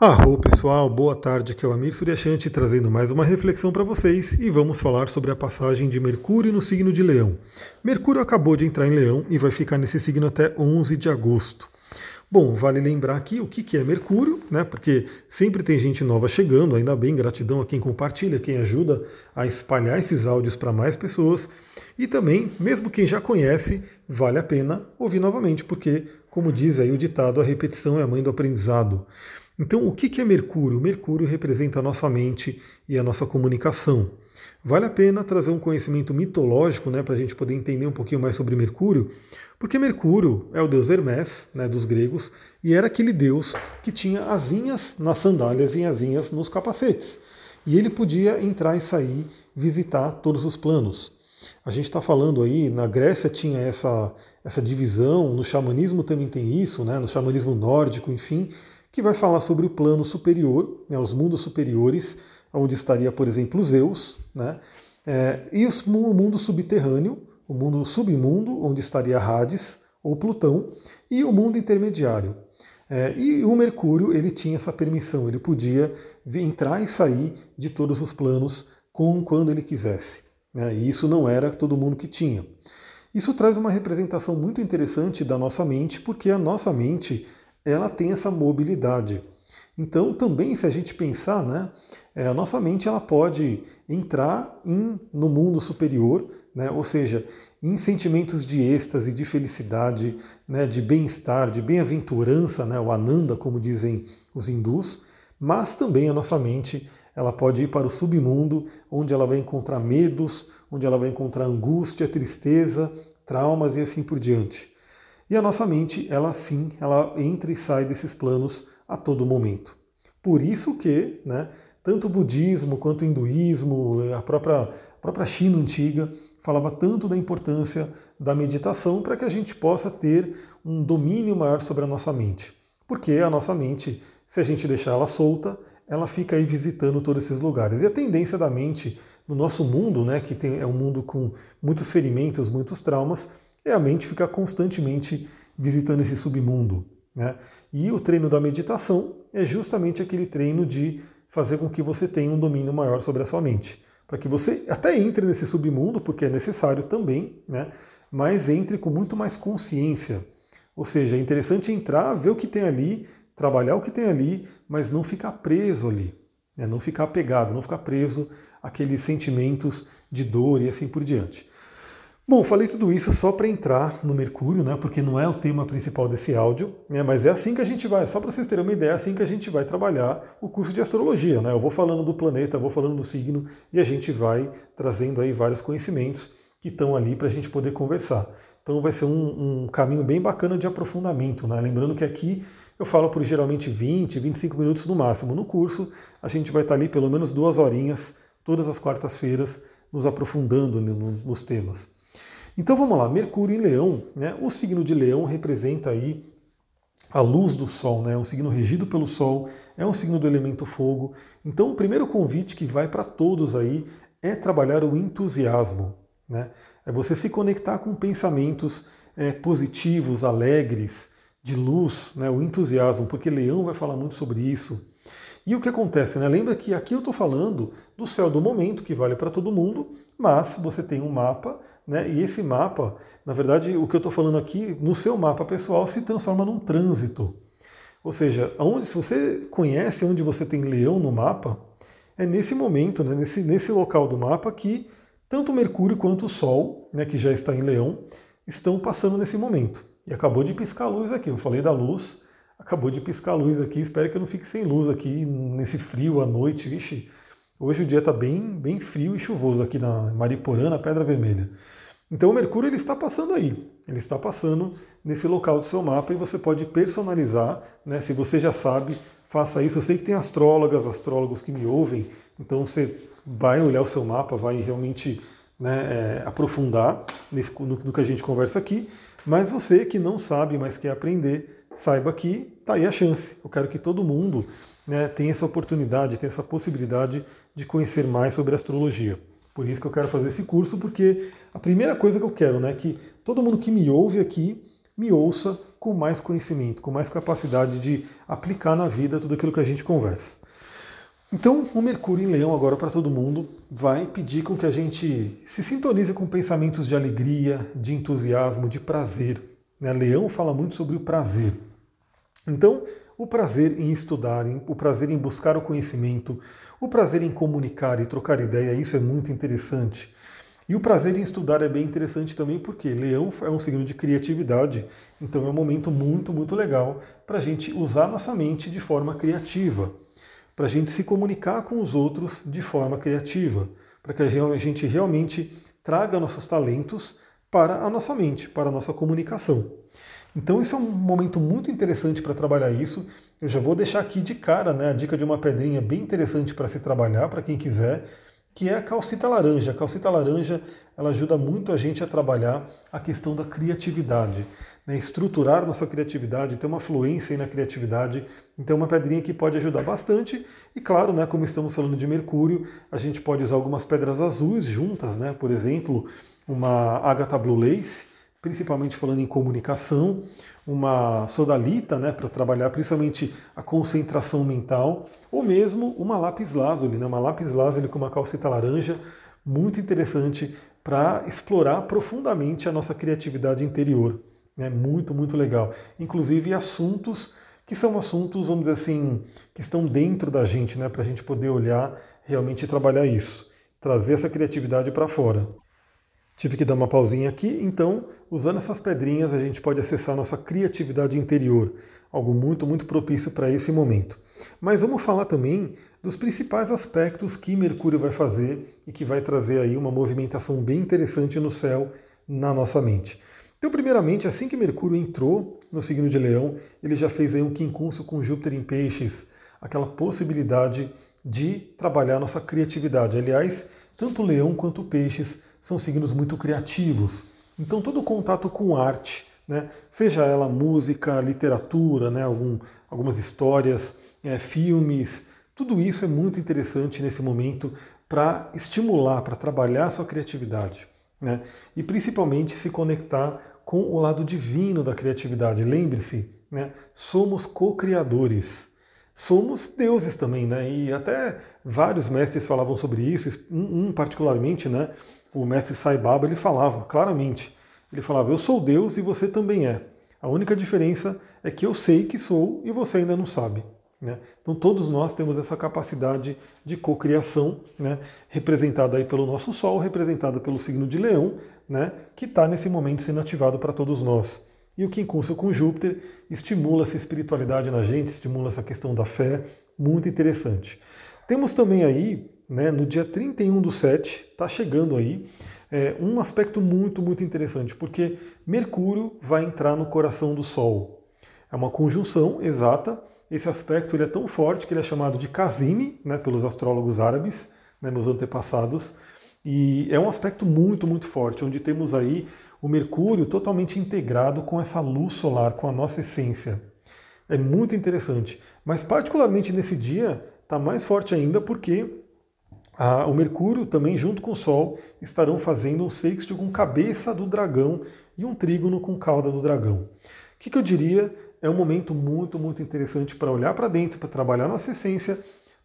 Arro pessoal, boa tarde, aqui é o Amir Suryashanti trazendo mais uma reflexão para vocês e vamos falar sobre a passagem de Mercúrio no signo de Leão. Mercúrio acabou de entrar em Leão e vai ficar nesse signo até 11 de agosto. Bom, vale lembrar aqui o que é Mercúrio, né? Porque sempre tem gente nova chegando, ainda bem, gratidão a quem compartilha, quem ajuda a espalhar esses áudios para mais pessoas. E também, mesmo quem já conhece, vale a pena ouvir novamente, porque, como diz aí o ditado, a repetição é a mãe do aprendizado. Então, o que é Mercúrio? Mercúrio representa a nossa mente e a nossa comunicação. Vale a pena trazer um conhecimento mitológico né, para a gente poder entender um pouquinho mais sobre Mercúrio, porque Mercúrio é o deus Hermes, né, dos gregos, e era aquele deus que tinha asinhas nas sandálias e asinhas nos capacetes. E ele podia entrar e sair, visitar todos os planos. A gente está falando aí, na Grécia tinha essa, essa divisão, no xamanismo também tem isso, né, no xamanismo nórdico, enfim, que vai falar sobre o plano superior, né, os mundos superiores, onde estaria, por exemplo, Zeus, né, é, e os, o mundo subterrâneo, o mundo submundo, onde estaria Hades ou Plutão, e o mundo intermediário. É, e o Mercúrio ele tinha essa permissão, ele podia entrar e sair de todos os planos com quando ele quisesse. Né, e isso não era todo mundo que tinha. Isso traz uma representação muito interessante da nossa mente, porque a nossa mente ela tem essa mobilidade. Então, também, se a gente pensar, né, é, a nossa mente ela pode entrar em, no mundo superior, né, ou seja, em sentimentos de êxtase, de felicidade, né, de bem-estar, de bem-aventurança, né, o ananda, como dizem os hindus, mas também a nossa mente ela pode ir para o submundo, onde ela vai encontrar medos, onde ela vai encontrar angústia, tristeza, traumas e assim por diante. E a nossa mente, ela sim, ela entra e sai desses planos a todo momento. Por isso que, né, tanto o budismo quanto o hinduísmo, a própria, a própria China antiga, falava tanto da importância da meditação para que a gente possa ter um domínio maior sobre a nossa mente. Porque a nossa mente, se a gente deixar ela solta, ela fica aí visitando todos esses lugares. E a tendência da mente no nosso mundo, né, que tem, é um mundo com muitos ferimentos, muitos traumas, é a mente ficar constantemente visitando esse submundo. Né? E o treino da meditação é justamente aquele treino de fazer com que você tenha um domínio maior sobre a sua mente. Para que você até entre nesse submundo, porque é necessário também, né? mas entre com muito mais consciência. Ou seja, é interessante entrar, ver o que tem ali, trabalhar o que tem ali, mas não ficar preso ali. Né? Não ficar apegado, não ficar preso àqueles sentimentos de dor e assim por diante. Bom, falei tudo isso só para entrar no Mercúrio, né? Porque não é o tema principal desse áudio, né? Mas é assim que a gente vai, só para vocês terem uma ideia, é assim que a gente vai trabalhar o curso de astrologia, né? Eu vou falando do planeta, vou falando do signo e a gente vai trazendo aí vários conhecimentos que estão ali para a gente poder conversar. Então vai ser um, um, caminho bem bacana de aprofundamento, né? Lembrando que aqui eu falo por geralmente 20, 25 minutos no máximo. No curso a gente vai estar ali pelo menos duas horinhas, todas as quartas-feiras, nos aprofundando nos temas. Então vamos lá, Mercúrio em Leão, né? O signo de Leão representa aí a luz do Sol, né? Um signo regido pelo Sol, é um signo do elemento fogo. Então o primeiro convite que vai para todos aí é trabalhar o entusiasmo, né? É você se conectar com pensamentos é, positivos, alegres, de luz, né? O entusiasmo, porque Leão vai falar muito sobre isso. E o que acontece, né? Lembra que aqui eu estou falando do céu do momento, que vale para todo mundo, mas você tem um mapa, né? E esse mapa, na verdade, o que eu estou falando aqui, no seu mapa pessoal, se transforma num trânsito. Ou seja, onde, se você conhece onde você tem leão no mapa, é nesse momento, né? nesse, nesse local do mapa que tanto Mercúrio quanto o Sol, né, que já está em leão, estão passando nesse momento. E acabou de piscar a luz aqui. Eu falei da luz, acabou de piscar a luz aqui. Espero que eu não fique sem luz aqui nesse frio à noite. Vixe, hoje o dia está bem, bem frio e chuvoso aqui na Mariporã, na Pedra Vermelha. Então o Mercúrio ele está passando aí, ele está passando nesse local do seu mapa e você pode personalizar, né? Se você já sabe, faça isso. Eu sei que tem astrólogas, astrólogos que me ouvem, então você vai olhar o seu mapa, vai realmente né, é, aprofundar nesse, no, no que a gente conversa aqui. Mas você que não sabe, mas quer aprender, saiba que está aí a chance. Eu quero que todo mundo né, tenha essa oportunidade, tenha essa possibilidade de conhecer mais sobre astrologia. Por isso que eu quero fazer esse curso, porque a primeira coisa que eu quero né, é que todo mundo que me ouve aqui me ouça com mais conhecimento, com mais capacidade de aplicar na vida tudo aquilo que a gente conversa. Então, o Mercúrio em Leão, agora para todo mundo, vai pedir com que a gente se sintonize com pensamentos de alegria, de entusiasmo, de prazer. Né? Leão fala muito sobre o prazer. Então, o prazer em estudar, o prazer em buscar o conhecimento, o prazer em comunicar e trocar ideia, isso é muito interessante. E o prazer em estudar é bem interessante também porque Leão é um signo de criatividade, então é um momento muito, muito legal para a gente usar nossa mente de forma criativa para a gente se comunicar com os outros de forma criativa, para que a gente realmente traga nossos talentos para a nossa mente, para a nossa comunicação. Então isso é um momento muito interessante para trabalhar isso. Eu já vou deixar aqui de cara né, a dica de uma pedrinha bem interessante para se trabalhar, para quem quiser, que é a calcita laranja. A calcita laranja ela ajuda muito a gente a trabalhar a questão da criatividade né, estruturar nossa criatividade, ter uma fluência na criatividade. Então, uma pedrinha que pode ajudar bastante. E claro, né, como estamos falando de Mercúrio, a gente pode usar algumas pedras azuis juntas, né, por exemplo, uma Agatha Blue Lace, principalmente falando em comunicação, uma sodalita, né, para trabalhar principalmente a concentração mental, ou mesmo uma lápis lazuli, né, uma lápis lazuli com uma calcita laranja, muito interessante para explorar profundamente a nossa criatividade interior. Né? Muito, muito legal. Inclusive assuntos que são assuntos, vamos dizer assim, que estão dentro da gente, né? para a gente poder olhar realmente trabalhar isso, trazer essa criatividade para fora. Tive que dar uma pausinha aqui, então, usando essas pedrinhas, a gente pode acessar nossa criatividade interior, algo muito, muito propício para esse momento. Mas vamos falar também dos principais aspectos que Mercúrio vai fazer e que vai trazer aí uma movimentação bem interessante no céu, na nossa mente. Então, primeiramente, assim que Mercúrio entrou no signo de Leão, ele já fez aí um quincunço com Júpiter em Peixes, aquela possibilidade de trabalhar nossa criatividade. Aliás, tanto Leão quanto Peixes são signos muito criativos. Então, todo contato com arte, né, seja ela música, literatura, né, algum, algumas histórias, é, filmes, tudo isso é muito interessante nesse momento para estimular, para trabalhar a sua criatividade. Né? E principalmente se conectar com o lado divino da criatividade. Lembre-se, né, somos co-criadores. Somos deuses também, né? E até vários mestres falavam sobre isso. Um, particularmente, né? O mestre Sai Baba ele falava claramente. Ele falava: Eu sou Deus e você também é. A única diferença é que eu sei que sou e você ainda não sabe. Né? Então todos nós temos essa capacidade de cocriação, né? representada aí pelo nosso Sol, representada pelo signo de Leão, né? que está nesse momento sendo ativado para todos nós. E o que incursa com Júpiter estimula essa espiritualidade na gente, estimula essa questão da fé, muito interessante. Temos também aí, né, no dia 31 do 7, está chegando aí, é, um aspecto muito, muito interessante, porque Mercúrio vai entrar no coração do Sol. É uma conjunção exata, esse aspecto ele é tão forte que ele é chamado de Kazimi, né, pelos astrólogos árabes, né, meus antepassados, e é um aspecto muito, muito forte, onde temos aí o Mercúrio totalmente integrado com essa luz solar, com a nossa essência. É muito interessante. Mas, particularmente nesse dia, está mais forte ainda porque o Mercúrio, também junto com o Sol, estarão fazendo um sexto com cabeça do dragão e um trígono com cauda do dragão. O que, que eu diria é um momento muito, muito interessante para olhar para dentro, para trabalhar nossa essência,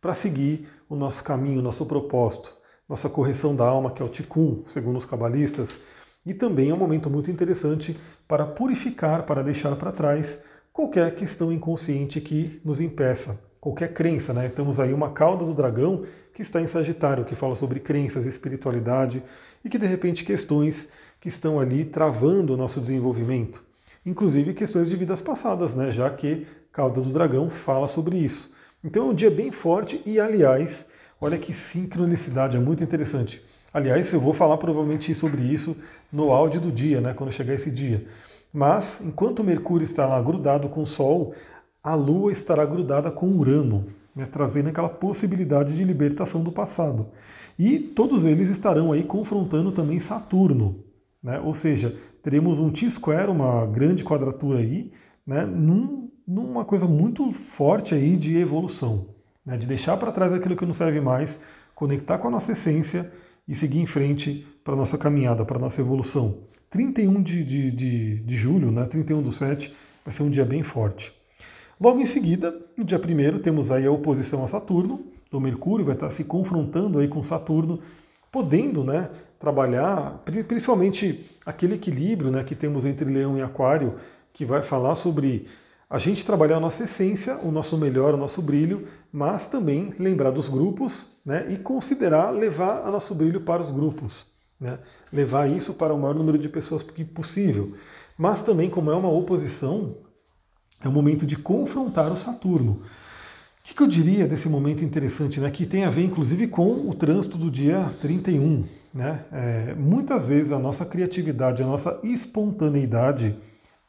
para seguir o nosso caminho, nosso propósito, nossa correção da alma, que é o Tikkun, segundo os cabalistas. E também é um momento muito interessante para purificar, para deixar para trás qualquer questão inconsciente que nos impeça, qualquer crença. Né? Temos aí uma cauda do dragão que está em Sagitário, que fala sobre crenças, espiritualidade e que de repente questões que estão ali travando o nosso desenvolvimento inclusive questões de vidas passadas, né? já que Cauda do Dragão fala sobre isso. Então é um dia bem forte e, aliás, olha que sincronicidade, é muito interessante. Aliás, eu vou falar provavelmente sobre isso no áudio do dia, né, quando chegar esse dia. Mas, enquanto Mercúrio está lá grudado com o Sol, a Lua estará grudada com Urano, né, trazendo aquela possibilidade de libertação do passado. E todos eles estarão aí confrontando também Saturno. Né? Ou seja, teremos um T-square, uma grande quadratura aí, né? Num, numa coisa muito forte aí de evolução, né? de deixar para trás aquilo que não serve mais, conectar com a nossa essência e seguir em frente para a nossa caminhada, para a nossa evolução. 31 de, de, de, de julho, né? 31 do 7, vai ser um dia bem forte. Logo em seguida, no dia 1 temos aí a oposição a Saturno, então Mercúrio vai estar se confrontando aí com Saturno, podendo né, trabalhar principalmente aquele equilíbrio né, que temos entre Leão e Aquário, que vai falar sobre a gente trabalhar a nossa essência, o nosso melhor, o nosso brilho, mas também lembrar dos grupos né, e considerar levar o nosso brilho para os grupos. Né, levar isso para o maior número de pessoas possível. Mas também, como é uma oposição, é o momento de confrontar o Saturno. O que, que eu diria desse momento interessante, né, que tem a ver inclusive com o trânsito do dia 31? Né? É, muitas vezes a nossa criatividade, a nossa espontaneidade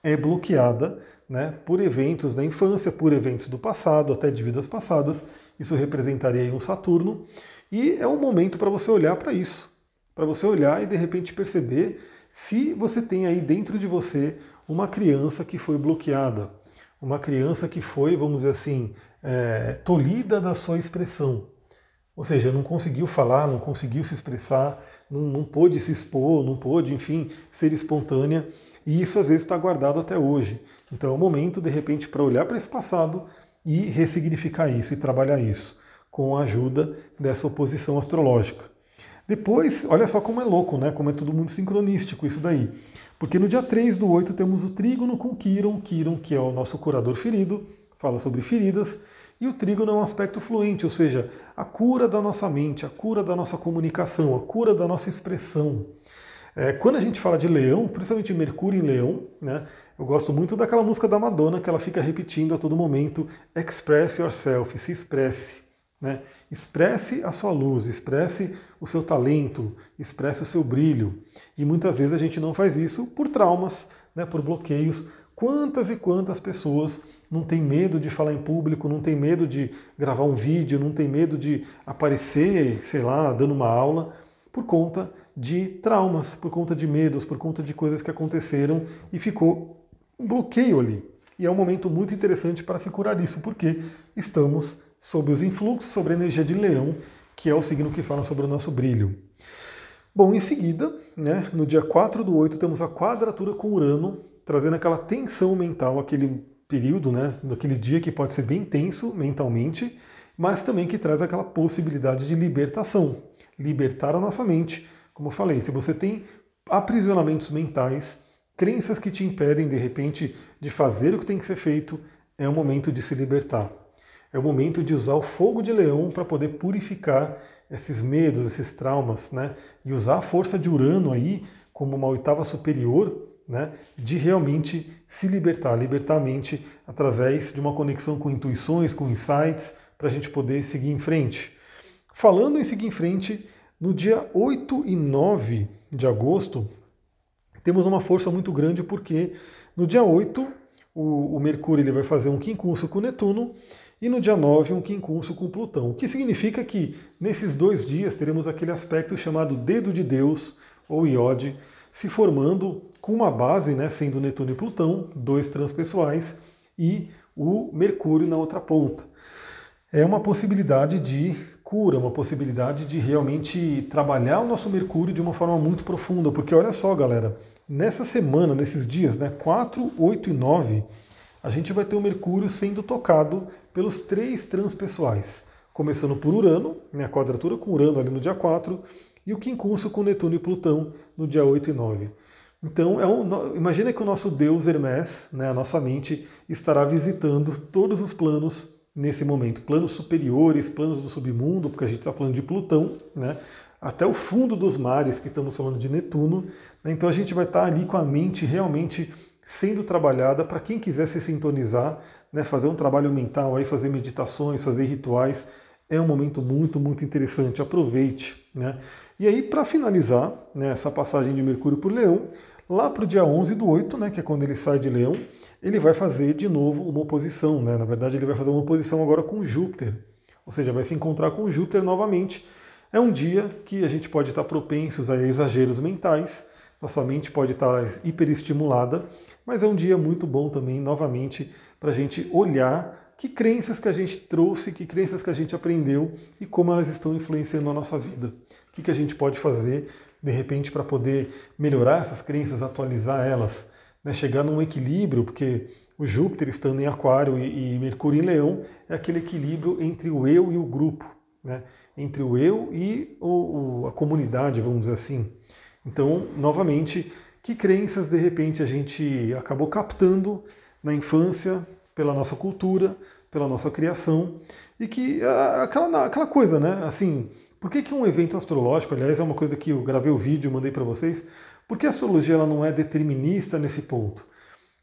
é bloqueada né, por eventos da infância, por eventos do passado, até de vidas passadas. Isso representaria um Saturno. E é um momento para você olhar para isso, para você olhar e de repente perceber se você tem aí dentro de você uma criança que foi bloqueada, uma criança que foi, vamos dizer assim, é, tolhida da sua expressão. Ou seja, não conseguiu falar, não conseguiu se expressar, não, não pôde se expor, não pôde, enfim, ser espontânea. E isso às vezes está guardado até hoje. Então é o momento, de repente, para olhar para esse passado e ressignificar isso e trabalhar isso com a ajuda dessa oposição astrológica. Depois, olha só como é louco, né? Como é tudo muito sincronístico isso daí. Porque no dia 3 do 8 temos o trígono com Quiron, Quiron que é o nosso curador ferido, fala sobre feridas, e o trígono é um aspecto fluente, ou seja, a cura da nossa mente, a cura da nossa comunicação, a cura da nossa expressão. É, quando a gente fala de leão, principalmente Mercúrio em leão, né, eu gosto muito daquela música da Madonna que ela fica repetindo a todo momento: Express yourself, se expresse. Né? Expresse a sua luz, expresse o seu talento, expresse o seu brilho. E muitas vezes a gente não faz isso por traumas, né, por bloqueios. Quantas e quantas pessoas não tem medo de falar em público, não tem medo de gravar um vídeo, não tem medo de aparecer, sei lá, dando uma aula, por conta de traumas, por conta de medos, por conta de coisas que aconteceram e ficou um bloqueio ali. E é um momento muito interessante para se curar isso, porque estamos sob os influxos, sobre a energia de leão, que é o signo que fala sobre o nosso brilho. Bom, em seguida, né, no dia 4 do 8, temos a quadratura com Urano, trazendo aquela tensão mental, aquele período, né, daquele dia que pode ser bem tenso mentalmente, mas também que traz aquela possibilidade de libertação, libertar a nossa mente, como eu falei, se você tem aprisionamentos mentais, crenças que te impedem, de repente, de fazer o que tem que ser feito, é o momento de se libertar. É o momento de usar o fogo de leão para poder purificar esses medos, esses traumas, né? E usar a força de Urano aí como uma oitava superior, né? De realmente se libertar, libertar a mente através de uma conexão com intuições, com insights, para a gente poder seguir em frente. Falando em seguir em frente, no dia 8 e 9 de agosto, temos uma força muito grande porque no dia 8 o, o Mercúrio ele vai fazer um quincunço com Netuno e no dia 9 um quincunço com Plutão, o que significa que nesses dois dias teremos aquele aspecto chamado dedo de Deus ou Iode se formando com uma base, né, sendo Netuno e Plutão, dois transpessoais, e o Mercúrio na outra ponta. É uma possibilidade de cura, uma possibilidade de realmente trabalhar o nosso Mercúrio de uma forma muito profunda, porque olha só, galera, nessa semana, nesses dias, né, 4, 8 e 9, a gente vai ter o Mercúrio sendo tocado pelos três transpessoais, começando por Urano, né, a quadratura com Urano ali no dia 4, e o quincunço com Netuno e Plutão no dia 8 e 9. Então, é um, imagina que o nosso Deus Hermes, né, a nossa mente, estará visitando todos os planos nesse momento. Planos superiores, planos do submundo, porque a gente está falando de Plutão, né? até o fundo dos mares, que estamos falando de Netuno. Né? Então a gente vai estar tá ali com a mente realmente sendo trabalhada para quem quiser se sintonizar, né? fazer um trabalho mental, aí, fazer meditações, fazer rituais. É um momento muito, muito interessante. Aproveite. Né? E aí, para finalizar né, essa passagem de Mercúrio por Leão, lá para o dia 11 do 8, né, que é quando ele sai de Leão, ele vai fazer de novo uma oposição. Né? Na verdade, ele vai fazer uma oposição agora com Júpiter. Ou seja, vai se encontrar com Júpiter novamente. É um dia que a gente pode estar propensos a exageros mentais, nossa mente pode estar hiperestimulada, mas é um dia muito bom também, novamente, para a gente olhar que crenças que a gente trouxe, que crenças que a gente aprendeu e como elas estão influenciando a nossa vida. O que, que a gente pode fazer, de repente, para poder melhorar essas crenças, atualizar elas, né, chegar num equilíbrio, porque O Júpiter estando em Aquário e, e Mercúrio em Leão é aquele equilíbrio entre o eu e o grupo, né? entre o eu e o, a comunidade, vamos dizer assim. Então, novamente, que crenças de repente a gente acabou captando na infância, pela nossa cultura, pela nossa criação, e que aquela, aquela coisa, né? Assim, por que, que um evento astrológico, aliás, é uma coisa que eu gravei o vídeo, mandei para vocês, por que a astrologia ela não é determinista nesse ponto?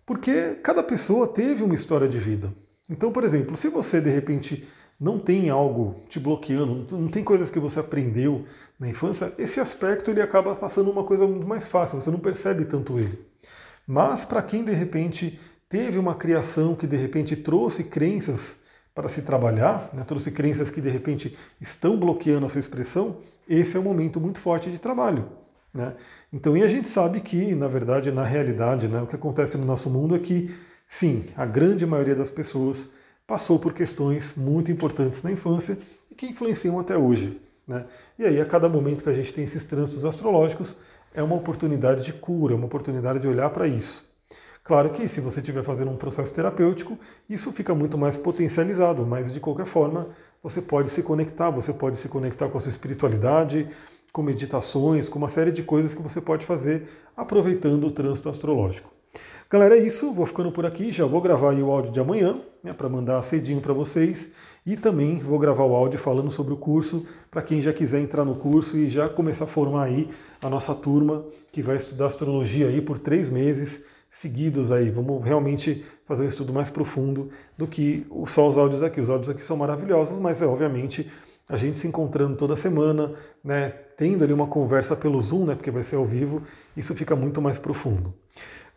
Porque cada pessoa teve uma história de vida. Então, por exemplo, se você de repente não tem algo te bloqueando, não tem coisas que você aprendeu na infância, esse aspecto ele acaba passando uma coisa muito mais fácil, você não percebe tanto ele. Mas para quem de repente teve uma criação que de repente trouxe crenças para se trabalhar, né, trouxe crenças que de repente estão bloqueando a sua expressão, esse é um momento muito forte de trabalho. Né? Então, e a gente sabe que, na verdade, na realidade, né, o que acontece no nosso mundo é que, sim, a grande maioria das pessoas passou por questões muito importantes na infância e que influenciam até hoje. Né? E aí, a cada momento que a gente tem esses trânsitos astrológicos, é uma oportunidade de cura, uma oportunidade de olhar para isso. Claro que se você estiver fazendo um processo terapêutico, isso fica muito mais potencializado, mas de qualquer forma, você pode se conectar, você pode se conectar com a sua espiritualidade, com meditações, com uma série de coisas que você pode fazer aproveitando o trânsito astrológico. Galera, é isso. Vou ficando por aqui. Já vou gravar o áudio de amanhã, né, para mandar cedinho para vocês. E também vou gravar o áudio falando sobre o curso, para quem já quiser entrar no curso e já começar a formar aí a nossa turma, que vai estudar astrologia aí por três meses seguidos aí. Vamos realmente fazer um estudo mais profundo do que só os áudios aqui. Os áudios aqui são maravilhosos, mas é obviamente a gente se encontrando toda semana, né, tendo ali uma conversa pelo Zoom, né, porque vai ser ao vivo, isso fica muito mais profundo.